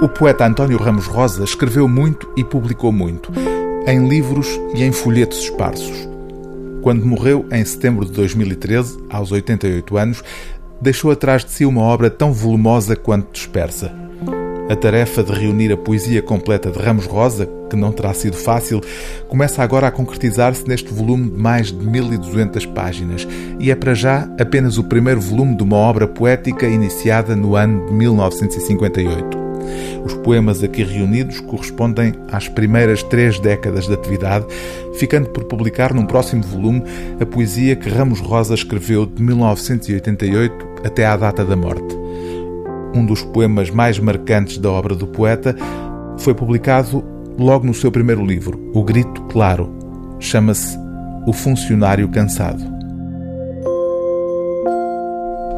O poeta António Ramos Rosa escreveu muito e publicou muito, em livros e em folhetos esparsos. Quando morreu em setembro de 2013, aos 88 anos, deixou atrás de si uma obra tão volumosa quanto dispersa. A tarefa de reunir a poesia completa de Ramos Rosa, que não terá sido fácil, começa agora a concretizar-se neste volume de mais de 1200 páginas e é para já apenas o primeiro volume de uma obra poética iniciada no ano de 1958. Os poemas aqui reunidos correspondem às primeiras três décadas de atividade, ficando por publicar num próximo volume a poesia que Ramos Rosa escreveu de 1988 até à data da morte um dos poemas mais marcantes da obra do poeta, foi publicado logo no seu primeiro livro, O Grito Claro. Chama-se O Funcionário Cansado.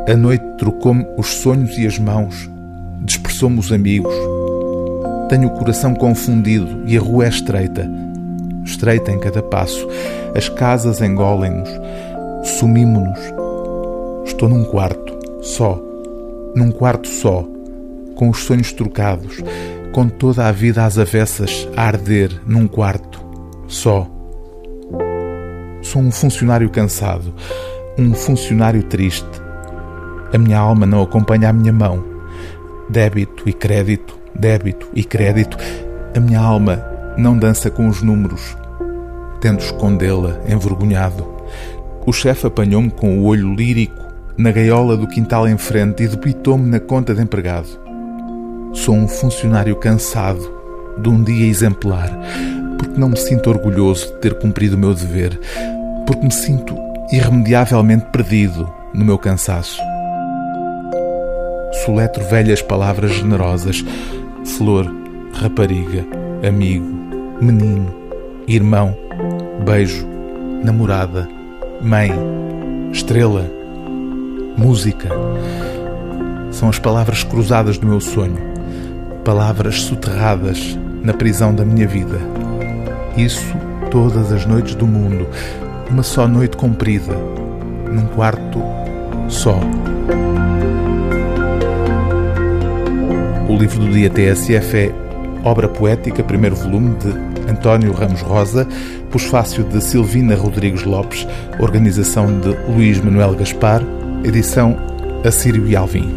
A noite trocou-me os sonhos e as mãos, dispersou-me os amigos. Tenho o coração confundido e a rua é estreita, estreita em cada passo. As casas engolem-nos, sumimo-nos. Estou num quarto, só num quarto só, com os sonhos trocados, com toda a vida às avessas a arder num quarto só. Sou um funcionário cansado, um funcionário triste. A minha alma não acompanha a minha mão. Débito e crédito, débito e crédito. A minha alma não dança com os números. Tento escondê-la, envergonhado. O chefe apanhou-me com o olho lírico na gaiola do quintal em frente e debitou-me na conta de empregado. Sou um funcionário cansado de um dia exemplar, porque não me sinto orgulhoso de ter cumprido o meu dever, porque me sinto irremediavelmente perdido no meu cansaço. Soletro velhas palavras generosas: flor, rapariga, amigo, menino, irmão, beijo, namorada, mãe, estrela música. São as palavras cruzadas do meu sonho, palavras soterradas na prisão da minha vida. Isso todas as noites do mundo, uma só noite comprida, num quarto só. O livro do dia TSF é Obra Poética, primeiro volume de António Ramos Rosa, pós-fácil de Silvina Rodrigues Lopes, organização de Luís Manuel Gaspar, edição Assírio e Alvim.